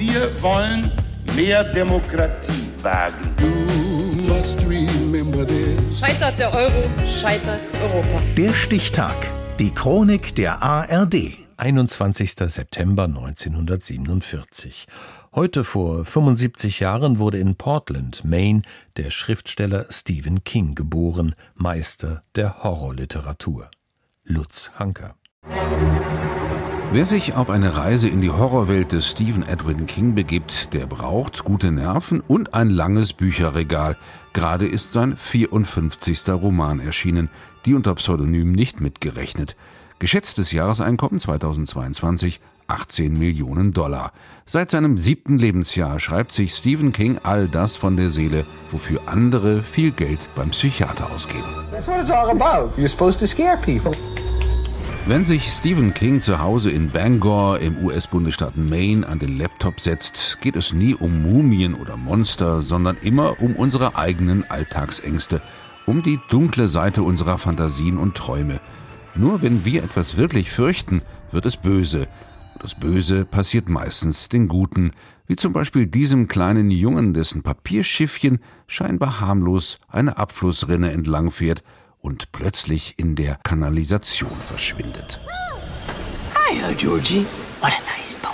Wir wollen mehr Demokratie wagen. Scheitert der Euro, scheitert Europa. Der Stichtag. Die Chronik der ARD. 21. September 1947. Heute vor 75 Jahren wurde in Portland, Maine, der Schriftsteller Stephen King geboren, Meister der Horrorliteratur. Lutz Hanker. Wer sich auf eine Reise in die Horrorwelt des Stephen Edwin King begibt, der braucht gute Nerven und ein langes Bücherregal. Gerade ist sein 54. Roman erschienen, die unter Pseudonym nicht mitgerechnet. Geschätztes Jahreseinkommen 2022 18 Millionen Dollar. Seit seinem siebten Lebensjahr schreibt sich Stephen King all das von der Seele, wofür andere viel Geld beim Psychiater ausgeben. That's what it's all about. You're supposed to scare people. Wenn sich Stephen King zu Hause in Bangor im US-Bundesstaat Maine an den Laptop setzt, geht es nie um Mumien oder Monster, sondern immer um unsere eigenen Alltagsängste, um die dunkle Seite unserer Fantasien und Träume. Nur wenn wir etwas wirklich fürchten, wird es böse. Das Böse passiert meistens den Guten, wie zum Beispiel diesem kleinen Jungen, dessen Papierschiffchen scheinbar harmlos eine Abflussrinne entlangfährt und plötzlich in der Kanalisation verschwindet. Hi, Georgie. What a nice boat.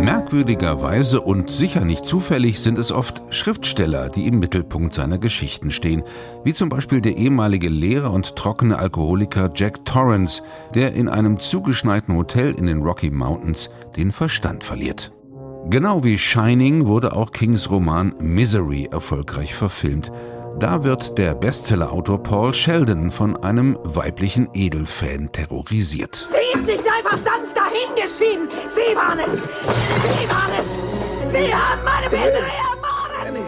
Merkwürdigerweise und sicher nicht zufällig sind es oft Schriftsteller, die im Mittelpunkt seiner Geschichten stehen, wie zum Beispiel der ehemalige Lehrer und trockene Alkoholiker Jack Torrance, der in einem zugeschneiten Hotel in den Rocky Mountains den Verstand verliert. Genau wie Shining wurde auch Kings Roman Misery erfolgreich verfilmt. Da wird der Bestsellerautor Paul Sheldon von einem weiblichen Edelfan terrorisiert. Sie ist nicht einfach sanft dahingeschieden. Sie waren es. Sie waren es. Sie haben meine Misery ermordet.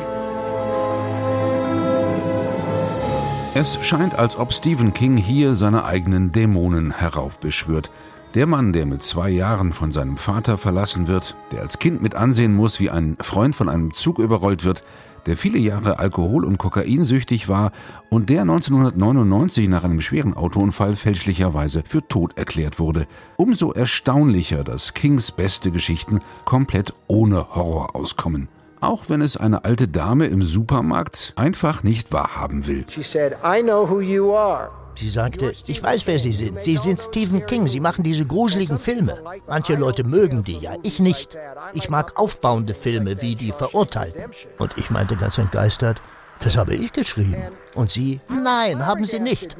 Es scheint, als ob Stephen King hier seine eigenen Dämonen heraufbeschwört. Der Mann, der mit zwei Jahren von seinem Vater verlassen wird, der als Kind mit ansehen muss, wie ein Freund von einem Zug überrollt wird, der viele Jahre alkohol- und kokainsüchtig war und der 1999 nach einem schweren Autounfall fälschlicherweise für tot erklärt wurde. Umso erstaunlicher, dass Kings beste Geschichten komplett ohne Horror auskommen. Auch wenn es eine alte Dame im Supermarkt einfach nicht wahrhaben will. She said, I know who you are. Sie sagte, ich weiß, wer Sie sind. Sie sind Stephen King. Sie machen diese gruseligen Filme. Manche Leute mögen die ja, ich nicht. Ich mag aufbauende Filme wie Die Verurteilten. Und ich meinte ganz entgeistert, das habe ich geschrieben. Und sie, nein, haben Sie nicht.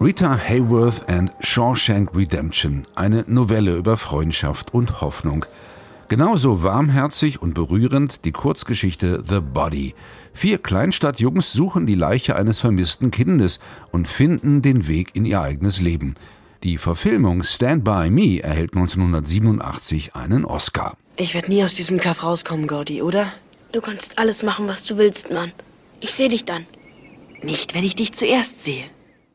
Rita Hayworth and Shawshank Redemption, eine Novelle über Freundschaft und Hoffnung. Genauso warmherzig und berührend die Kurzgeschichte The Body. Vier Kleinstadtjungs suchen die Leiche eines vermissten Kindes und finden den Weg in ihr eigenes Leben. Die Verfilmung Stand By Me erhält 1987 einen Oscar. Ich werde nie aus diesem Kaff rauskommen, Gordy, oder? Du kannst alles machen, was du willst, Mann. Ich sehe dich dann. Nicht, wenn ich dich zuerst sehe.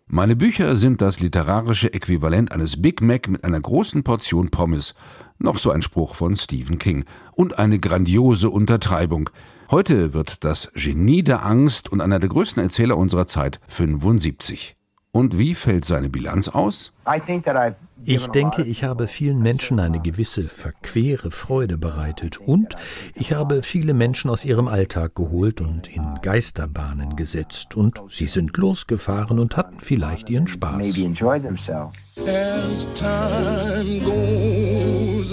Meine Bücher sind das literarische Äquivalent eines Big Mac mit einer großen Portion Pommes. Noch so ein Spruch von Stephen King. Und eine grandiose Untertreibung. Heute wird das Genie der Angst und einer der größten Erzähler unserer Zeit 75. Und wie fällt seine Bilanz aus? Ich denke, ich habe vielen Menschen eine gewisse verquere Freude bereitet und ich habe viele Menschen aus ihrem Alltag geholt und in Geisterbahnen gesetzt und sie sind losgefahren und hatten vielleicht ihren Spaß.